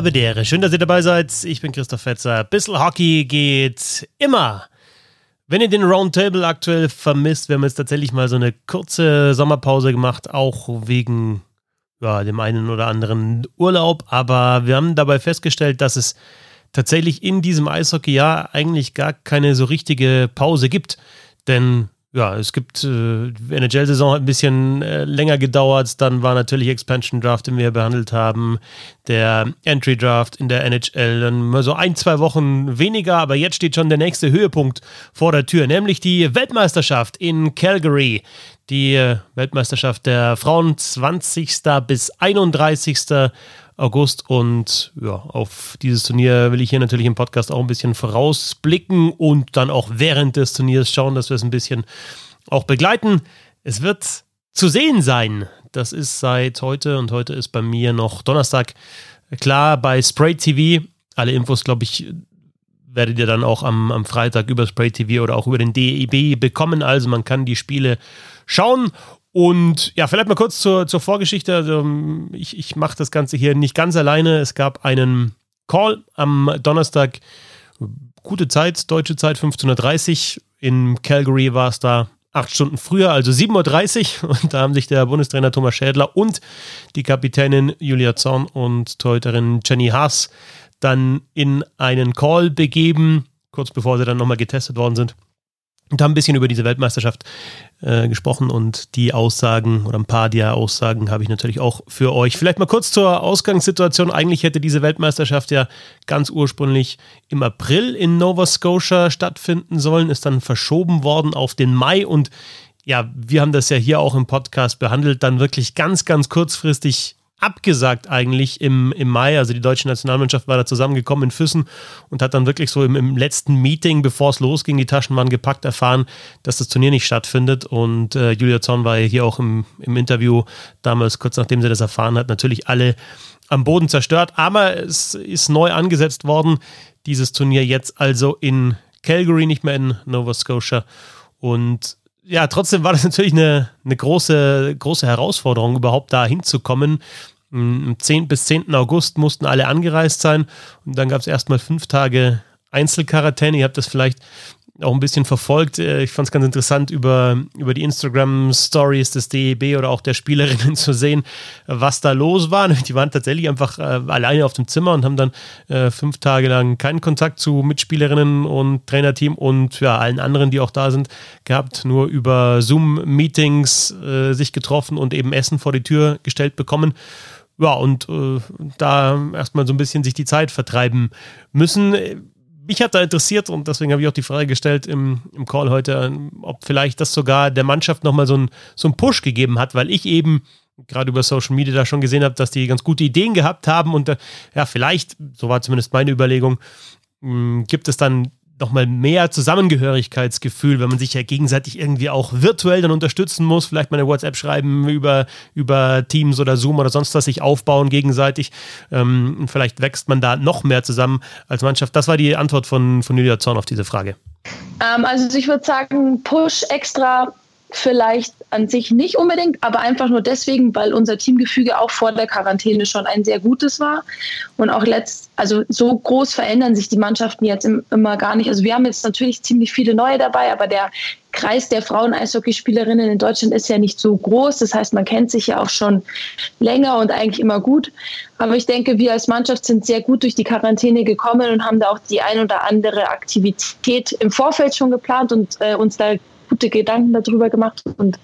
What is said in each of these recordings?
Habedere. Schön, dass ihr dabei seid. Ich bin Christoph Fetzer. Bissl Hockey geht immer. Wenn ihr den Roundtable aktuell vermisst, wir haben jetzt tatsächlich mal so eine kurze Sommerpause gemacht, auch wegen ja, dem einen oder anderen Urlaub. Aber wir haben dabei festgestellt, dass es tatsächlich in diesem Eishockeyjahr eigentlich gar keine so richtige Pause gibt. Denn ja, es gibt, äh, NHL-Saison hat ein bisschen äh, länger gedauert. Dann war natürlich Expansion Draft, den wir behandelt haben, der Entry Draft in der NHL. Dann mal so ein, zwei Wochen weniger, aber jetzt steht schon der nächste Höhepunkt vor der Tür, nämlich die Weltmeisterschaft in Calgary. Die äh, Weltmeisterschaft der Frauen 20. bis 31. August. Und ja, auf dieses Turnier will ich hier natürlich im Podcast auch ein bisschen vorausblicken und dann auch während des Turniers schauen, dass wir es ein bisschen auch begleiten. Es wird zu sehen sein. Das ist seit heute und heute ist bei mir noch Donnerstag. Klar, bei Spray TV. Alle Infos, glaube ich, werdet ihr dann auch am, am Freitag über Spray TV oder auch über den DEB bekommen. Also man kann die Spiele schauen und ja, vielleicht mal kurz zur, zur Vorgeschichte. Also, ich ich mache das Ganze hier nicht ganz alleine. Es gab einen Call am Donnerstag. Gute Zeit, deutsche Zeit, 15.30 Uhr. In Calgary war es da acht Stunden früher, also 7.30 Uhr. Und da haben sich der Bundestrainer Thomas Schädler und die Kapitänin Julia Zorn und Torhüterin Jenny Haas dann in einen Call begeben, kurz bevor sie dann nochmal getestet worden sind und haben ein bisschen über diese Weltmeisterschaft äh, gesprochen und die Aussagen oder ein paar der Aussagen habe ich natürlich auch für euch. Vielleicht mal kurz zur Ausgangssituation. Eigentlich hätte diese Weltmeisterschaft ja ganz ursprünglich im April in Nova Scotia stattfinden sollen, ist dann verschoben worden auf den Mai und ja, wir haben das ja hier auch im Podcast behandelt, dann wirklich ganz, ganz kurzfristig abgesagt eigentlich im, im Mai. Also die deutsche Nationalmannschaft war da zusammengekommen in Füssen und hat dann wirklich so im, im letzten Meeting, bevor es losging, die Taschen waren gepackt, erfahren, dass das Turnier nicht stattfindet. Und äh, Julia Zorn war hier auch im, im Interview damals, kurz nachdem sie das erfahren hat, natürlich alle am Boden zerstört. Aber es ist neu angesetzt worden, dieses Turnier jetzt also in Calgary, nicht mehr in Nova Scotia. Und ja, trotzdem war das natürlich eine, eine große, große Herausforderung, überhaupt da hinzukommen. Am 10. bis 10. August mussten alle angereist sein und dann gab es erstmal fünf Tage Einzelquarantäne. Ihr habt das vielleicht auch ein bisschen verfolgt. Äh, ich fand es ganz interessant, über, über die Instagram-Stories des DEB oder auch der Spielerinnen zu sehen, was da los war. Die waren tatsächlich einfach äh, alleine auf dem Zimmer und haben dann äh, fünf Tage lang keinen Kontakt zu Mitspielerinnen und Trainerteam und ja, allen anderen, die auch da sind, gehabt. Nur über Zoom-Meetings äh, sich getroffen und eben Essen vor die Tür gestellt bekommen ja, und äh, da erstmal so ein bisschen sich die Zeit vertreiben müssen mich hat da interessiert und deswegen habe ich auch die Frage gestellt im, im Call heute, ob vielleicht das sogar der Mannschaft nochmal so, ein, so einen Push gegeben hat, weil ich eben gerade über Social Media da schon gesehen habe, dass die ganz gute Ideen gehabt haben und äh, ja, vielleicht, so war zumindest meine Überlegung, mh, gibt es dann nochmal mehr Zusammengehörigkeitsgefühl, wenn man sich ja gegenseitig irgendwie auch virtuell dann unterstützen muss, vielleicht mal eine WhatsApp schreiben über, über Teams oder Zoom oder sonst was, sich aufbauen gegenseitig. Ähm, vielleicht wächst man da noch mehr zusammen als Mannschaft. Das war die Antwort von, von Julia Zorn auf diese Frage. Ähm, also ich würde sagen, Push extra vielleicht an sich nicht unbedingt, aber einfach nur deswegen, weil unser Teamgefüge auch vor der Quarantäne schon ein sehr gutes war. Und auch letzt, also so groß verändern sich die Mannschaften jetzt immer gar nicht. Also wir haben jetzt natürlich ziemlich viele neue dabei, aber der Kreis der Frauen-Eishockeyspielerinnen in Deutschland ist ja nicht so groß. Das heißt, man kennt sich ja auch schon länger und eigentlich immer gut. Aber ich denke, wir als Mannschaft sind sehr gut durch die Quarantäne gekommen und haben da auch die ein oder andere Aktivität im Vorfeld schon geplant und äh, uns da gute Gedanken darüber gemacht. Und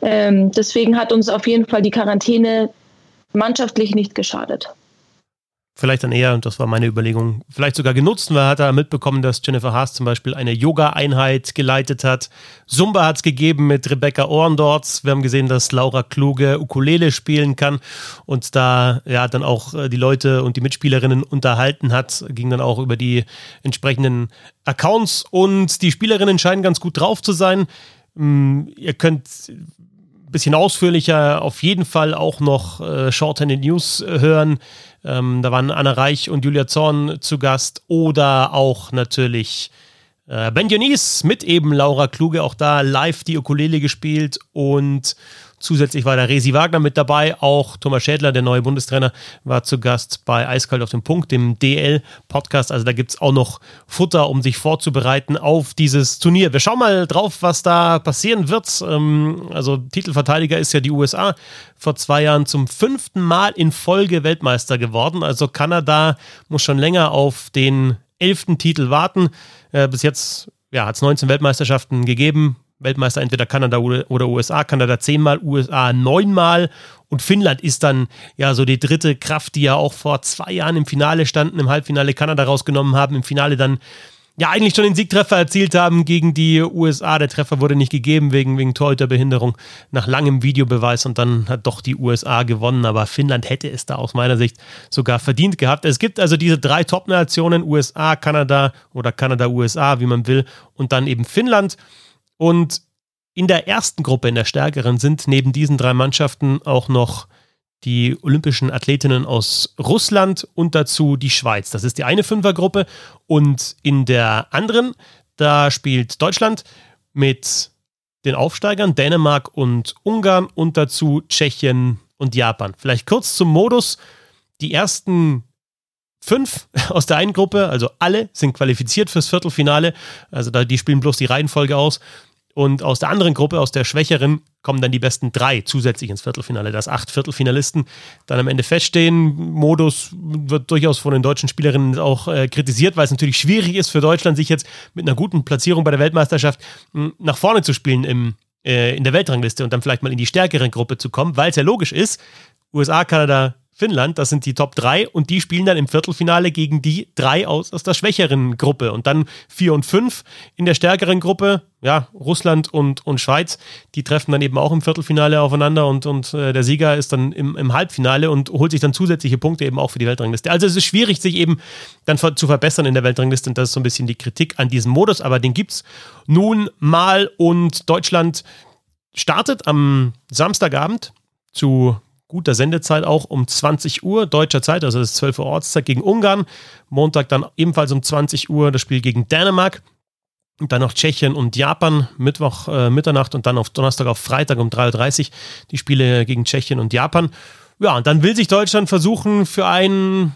ähm, deswegen hat uns auf jeden Fall die Quarantäne mannschaftlich nicht geschadet. Vielleicht dann eher, und das war meine Überlegung, vielleicht sogar genutzt, weil er hat er mitbekommen, dass Jennifer Haas zum Beispiel eine Yoga-Einheit geleitet hat. Zumba hat es gegeben mit Rebecca Ohrendorz. Wir haben gesehen, dass Laura Kluge Ukulele spielen kann und da ja dann auch äh, die Leute und die Mitspielerinnen unterhalten hat. Ging dann auch über die entsprechenden Accounts und die Spielerinnen scheinen ganz gut drauf zu sein. Mm, ihr könnt ein bisschen ausführlicher auf jeden Fall auch noch äh, Shorthanded News hören. Ähm, da waren Anna Reich und Julia Zorn zu Gast oder auch natürlich äh, Ben Dionys mit eben Laura Kluge, auch da live die Ukulele gespielt und Zusätzlich war der Resi Wagner mit dabei. Auch Thomas Schädler, der neue Bundestrainer, war zu Gast bei Eiskalt auf dem Punkt, dem DL-Podcast. Also da gibt es auch noch Futter, um sich vorzubereiten auf dieses Turnier. Wir schauen mal drauf, was da passieren wird. Ähm, also Titelverteidiger ist ja die USA vor zwei Jahren zum fünften Mal in Folge Weltmeister geworden. Also Kanada muss schon länger auf den elften Titel warten. Äh, bis jetzt ja, hat es 19 Weltmeisterschaften gegeben. Weltmeister entweder Kanada oder USA, Kanada zehnmal, USA neunmal und Finnland ist dann ja so die dritte Kraft, die ja auch vor zwei Jahren im Finale standen, im Halbfinale Kanada rausgenommen haben, im Finale dann ja eigentlich schon den Siegtreffer erzielt haben gegen die USA. Der Treffer wurde nicht gegeben wegen, wegen Torhüterbehinderung nach langem Videobeweis und dann hat doch die USA gewonnen. Aber Finnland hätte es da aus meiner Sicht sogar verdient gehabt. Es gibt also diese drei Top-Nationen, USA, Kanada oder Kanada, USA, wie man will, und dann eben Finnland. Und in der ersten Gruppe, in der stärkeren, sind neben diesen drei Mannschaften auch noch die olympischen Athletinnen aus Russland und dazu die Schweiz. Das ist die eine Fünfergruppe. Und in der anderen, da spielt Deutschland mit den Aufsteigern Dänemark und Ungarn und dazu Tschechien und Japan. Vielleicht kurz zum Modus. Die ersten fünf aus der einen Gruppe, also alle, sind qualifiziert fürs Viertelfinale. Also die spielen bloß die Reihenfolge aus. Und aus der anderen Gruppe, aus der schwächeren, kommen dann die besten drei zusätzlich ins Viertelfinale, dass acht Viertelfinalisten dann am Ende feststehen. Modus wird durchaus von den deutschen Spielerinnen auch äh, kritisiert, weil es natürlich schwierig ist für Deutschland, sich jetzt mit einer guten Platzierung bei der Weltmeisterschaft mh, hm, nach vorne zu spielen im, äh, in der Weltrangliste und dann vielleicht mal in die stärkere Gruppe zu kommen, weil es ja logisch ist, USA, Kanada, Finnland, das sind die Top 3 und die spielen dann im Viertelfinale gegen die drei aus, aus der schwächeren Gruppe und dann 4 und 5 in der stärkeren Gruppe, ja, Russland und, und Schweiz, die treffen dann eben auch im Viertelfinale aufeinander und, und äh, der Sieger ist dann im, im Halbfinale und holt sich dann zusätzliche Punkte eben auch für die Weltrangliste. Also es ist schwierig, sich eben dann zu verbessern in der Weltrangliste und das ist so ein bisschen die Kritik an diesem Modus, aber den gibt es nun mal und Deutschland startet am Samstagabend zu guter Sendezeit auch um 20 Uhr deutscher Zeit, also das ist 12 Uhr Ortszeit gegen Ungarn. Montag dann ebenfalls um 20 Uhr das Spiel gegen Dänemark. Und dann noch Tschechien und Japan, Mittwoch, äh, Mitternacht und dann auf Donnerstag auf Freitag um 3.30 Uhr die Spiele gegen Tschechien und Japan. Ja, und dann will sich Deutschland versuchen, für einen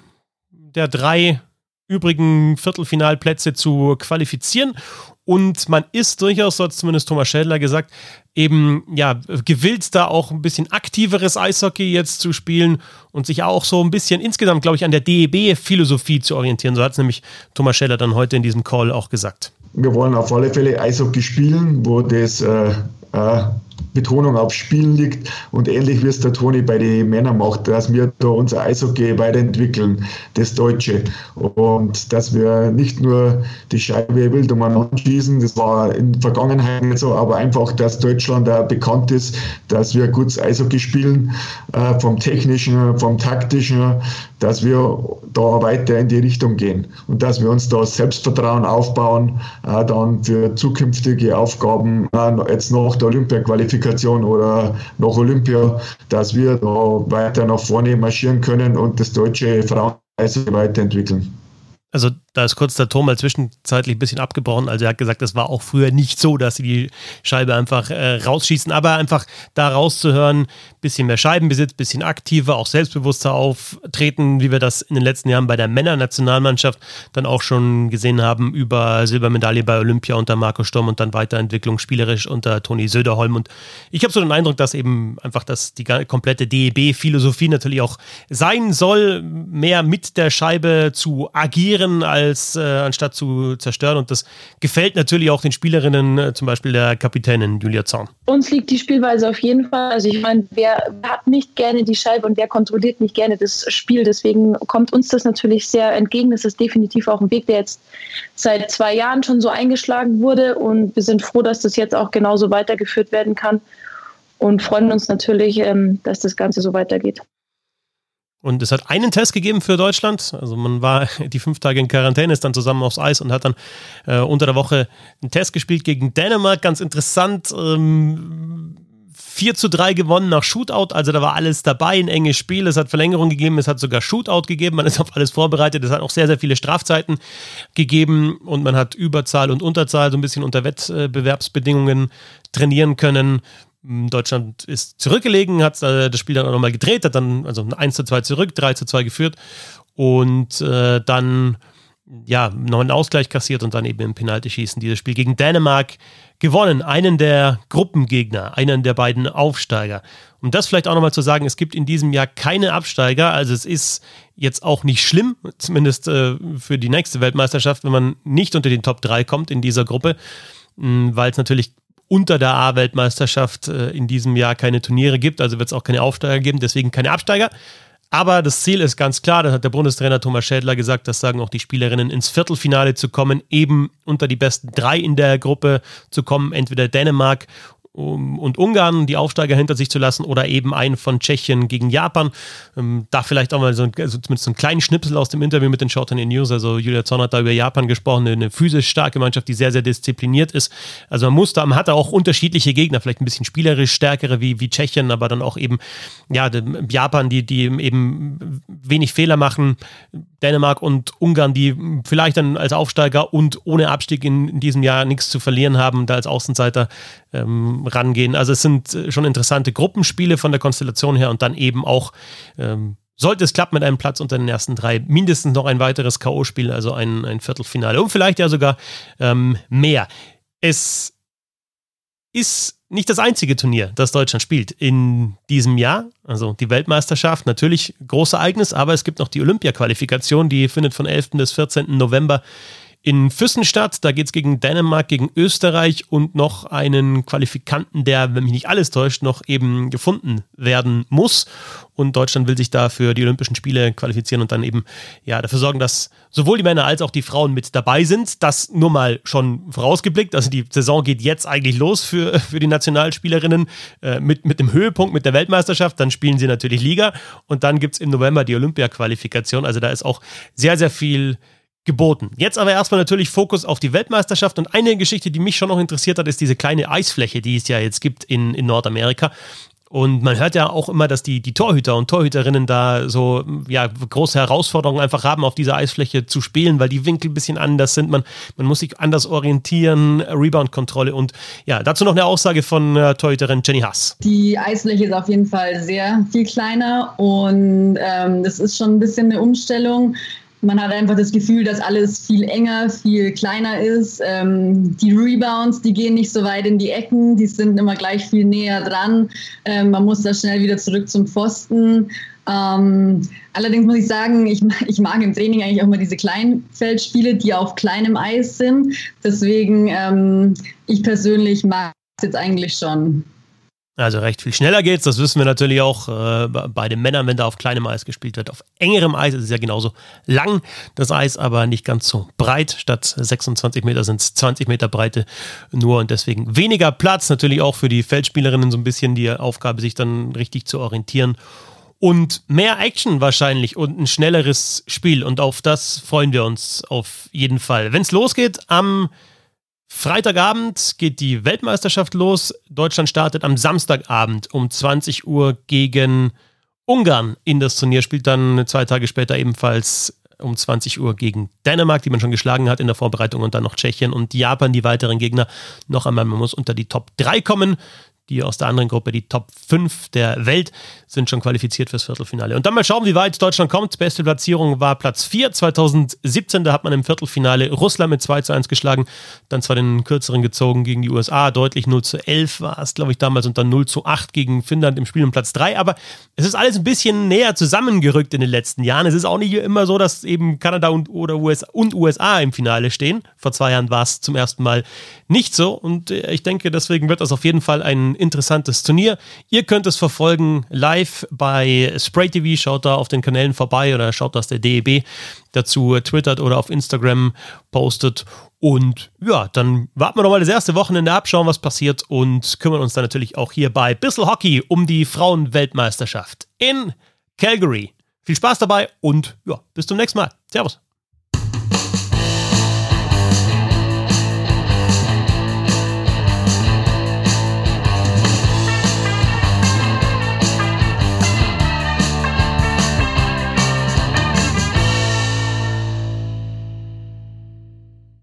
der drei übrigen Viertelfinalplätze zu qualifizieren. Und man ist durchaus, so hat zumindest Thomas Schädler gesagt, eben ja gewillt, da auch ein bisschen aktiveres Eishockey jetzt zu spielen und sich auch so ein bisschen insgesamt, glaube ich, an der DEB-Philosophie zu orientieren. So hat es nämlich Thomas Schädler dann heute in diesem Call auch gesagt. Wir wollen auf alle Fälle Eishockey spielen, wo das äh, äh, Betonung auf Spielen liegt und ähnlich wie es der Toni bei den Männern macht, dass wir da unser Eishockey weiterentwickeln, das Deutsche. Und dass wir nicht nur die Scheibe wild umeinander schießen, das war in der Vergangenheit nicht so, aber einfach, dass Deutschland da bekannt ist, dass wir gutes Eishockey spielen, äh, vom technischen, vom taktischen, dass wir da weiter in die Richtung gehen und dass wir uns da Selbstvertrauen aufbauen, äh, dann für zukünftige Aufgaben, äh, jetzt nach der Olympia-Qualifikation oder nach Olympia, dass wir da weiter nach vorne marschieren können und das deutsche Frauen weiterentwickeln. Also da ist kurz der Ton mal zwischenzeitlich ein bisschen abgebrochen. Also er hat gesagt, es war auch früher nicht so, dass sie die Scheibe einfach äh, rausschießen, aber einfach da rauszuhören, bisschen mehr Scheibenbesitz, bisschen aktiver, auch selbstbewusster auftreten, wie wir das in den letzten Jahren bei der Männernationalmannschaft dann auch schon gesehen haben, über Silbermedaille bei Olympia unter Marco Sturm und dann Weiterentwicklung spielerisch unter Toni Söderholm. Und ich habe so den Eindruck, dass eben einfach das die komplette DEB-Philosophie natürlich auch sein soll, mehr mit der Scheibe zu agieren als als äh, anstatt zu zerstören. Und das gefällt natürlich auch den Spielerinnen, äh, zum Beispiel der Kapitänin Julia Zorn. Uns liegt die Spielweise auf jeden Fall. Also ich meine, wer hat nicht gerne die Scheibe und wer kontrolliert nicht gerne das Spiel? Deswegen kommt uns das natürlich sehr entgegen. Das ist definitiv auch ein Weg, der jetzt seit zwei Jahren schon so eingeschlagen wurde. Und wir sind froh, dass das jetzt auch genauso weitergeführt werden kann und freuen uns natürlich, ähm, dass das Ganze so weitergeht. Und es hat einen Test gegeben für Deutschland. Also man war die fünf Tage in Quarantäne, ist dann zusammen aufs Eis und hat dann äh, unter der Woche einen Test gespielt gegen Dänemark. Ganz interessant. Ähm, 4 zu 3 gewonnen nach Shootout, also da war alles dabei, ein enges Spiel, es hat Verlängerung gegeben, es hat sogar Shootout gegeben, man ist auf alles vorbereitet, es hat auch sehr, sehr viele Strafzeiten gegeben und man hat Überzahl und Unterzahl so ein bisschen unter Wettbewerbsbedingungen trainieren können Deutschland ist zurückgelegen, hat äh, das Spiel dann auch nochmal gedreht, hat dann also 1 zu 2 zurück, 3 zu 2 geführt und äh, dann ja, noch einen Ausgleich kassiert und dann eben im Penaltyschießen dieses Spiel gegen Dänemark gewonnen. Einen der Gruppengegner, einen der beiden Aufsteiger. Um das vielleicht auch nochmal zu sagen, es gibt in diesem Jahr keine Absteiger, also es ist jetzt auch nicht schlimm, zumindest äh, für die nächste Weltmeisterschaft, wenn man nicht unter den Top 3 kommt in dieser Gruppe, weil es natürlich unter der A-Weltmeisterschaft äh, in diesem Jahr keine Turniere gibt, also wird es auch keine Aufsteiger geben, deswegen keine Absteiger. Aber das Ziel ist ganz klar, das hat der Bundestrainer Thomas Schädler gesagt, das sagen auch die Spielerinnen, ins Viertelfinale zu kommen, eben unter die besten drei in der Gruppe zu kommen, entweder Dänemark um, und Ungarn die Aufsteiger hinter sich zu lassen oder eben einen von Tschechien gegen Japan. Ähm, da vielleicht auch mal so, ein, also zumindest so einen kleinen Schnipsel aus dem Interview mit den Short News. Also Julia Zorn hat da über Japan gesprochen, eine, physisch starke Mannschaft, die sehr, sehr diszipliniert ist. Also man muss da, man hat da auch unterschiedliche Gegner, vielleicht ein bisschen spielerisch stärkere wie, wie Tschechien, aber dann auch eben, ja, Japan, die, die eben wenig Fehler machen. Dänemark und Ungarn, die vielleicht dann als Aufsteiger und ohne Abstieg in, in diesem Jahr nichts zu verlieren haben, da als Außenseiter ähm, rangehen. Also es sind äh, schon interessante Gruppenspiele von der Konstellation her und dann eben auch, ähm, sollte es klappen mit einem Platz unter den ersten drei, mindestens noch ein weiteres K.O.-Spiel, also ein, ein Viertelfinale und vielleicht ja sogar ähm, mehr. Es ist nicht das einzige Turnier, das Deutschland spielt in diesem Jahr. Also die Weltmeisterschaft, natürlich großes Ereignis, aber es gibt noch die Olympia-Qualifikation, die findet von 11. bis 14. November in Füssen statt. Da geht es gegen Dänemark, gegen Österreich und noch einen Qualifikanten, der, wenn mich nicht alles täuscht, noch eben gefunden werden muss. Und Deutschland will sich da für die Olympischen Spiele qualifizieren und dann eben ja dafür sorgen, dass sowohl die Männer als auch die Frauen mit dabei sind. Das nur mal schon vorausgeblickt. Also die Saison geht jetzt eigentlich los für, für die Nationalspielerinnen äh, mit, mit dem Höhepunkt, mit der Weltmeisterschaft. Dann spielen sie natürlich Liga und dann gibt es im November die Olympia-Qualifikation. Also da ist auch sehr, sehr viel geboten. Jetzt aber erstmal natürlich Fokus auf die Weltmeisterschaft und eine Geschichte, die mich schon noch interessiert hat, ist diese kleine Eisfläche, die es ja jetzt gibt in, in Nordamerika. Und man hört ja auch immer, dass die, die Torhüter und Torhüterinnen da so ja, große Herausforderungen einfach haben, auf dieser Eisfläche zu spielen, weil die Winkel ein bisschen anders sind. Man, man muss sich anders orientieren, Rebound-Kontrolle und ja, dazu noch eine Aussage von äh, Torhüterin Jenny Haas. Die Eisfläche ist auf jeden Fall sehr viel kleiner und ähm, das ist schon ein bisschen eine Umstellung. Man hat einfach das Gefühl, dass alles viel enger, viel kleiner ist. Ähm, die Rebounds, die gehen nicht so weit in die Ecken, die sind immer gleich viel näher dran. Ähm, man muss da schnell wieder zurück zum Pfosten. Ähm, allerdings muss ich sagen, ich, ich, mag im Training eigentlich auch mal diese Kleinfeldspiele, die auf kleinem Eis sind. Deswegen, ähm, ich persönlich mag es jetzt eigentlich schon. Also recht viel schneller geht's, das wissen wir natürlich auch äh, bei den Männern, wenn da auf kleinem Eis gespielt wird. Auf engerem Eis ist es ja genauso lang, das Eis aber nicht ganz so breit. Statt 26 Meter sind es 20 Meter Breite nur und deswegen weniger Platz. Natürlich auch für die Feldspielerinnen so ein bisschen die Aufgabe, sich dann richtig zu orientieren. Und mehr Action wahrscheinlich und ein schnelleres Spiel. Und auf das freuen wir uns auf jeden Fall. Wenn es losgeht am Freitagabend geht die Weltmeisterschaft los. Deutschland startet am Samstagabend um 20 Uhr gegen Ungarn in das Turnier, spielt dann zwei Tage später ebenfalls um 20 Uhr gegen Dänemark, die man schon geschlagen hat in der Vorbereitung, und dann noch Tschechien und Japan, die weiteren Gegner. Noch einmal, man muss unter die Top 3 kommen die aus der anderen Gruppe, die Top 5 der Welt, sind schon qualifiziert fürs Viertelfinale. Und dann mal schauen, wie weit Deutschland kommt. Beste Platzierung war Platz 4 2017. Da hat man im Viertelfinale Russland mit 2 zu 1 geschlagen. Dann zwar den kürzeren gezogen gegen die USA. Deutlich 0 zu 11 war es, glaube ich, damals. Und dann 0 zu 8 gegen Finnland im Spiel um Platz 3. Aber es ist alles ein bisschen näher zusammengerückt in den letzten Jahren. Es ist auch nicht immer so, dass eben Kanada und, oder USA, und USA im Finale stehen. Vor zwei Jahren war es zum ersten Mal nicht so. Und äh, ich denke, deswegen wird das auf jeden Fall ein interessantes Turnier. Ihr könnt es verfolgen live bei Spray TV. Schaut da auf den Kanälen vorbei oder schaut, was der DEB dazu twittert oder auf Instagram postet. Und ja, dann warten wir doch mal das erste Wochenende ab, schauen, was passiert und kümmern uns dann natürlich auch hier bei Bissel Hockey um die Frauenweltmeisterschaft in Calgary. Viel Spaß dabei und ja, bis zum nächsten Mal. Servus.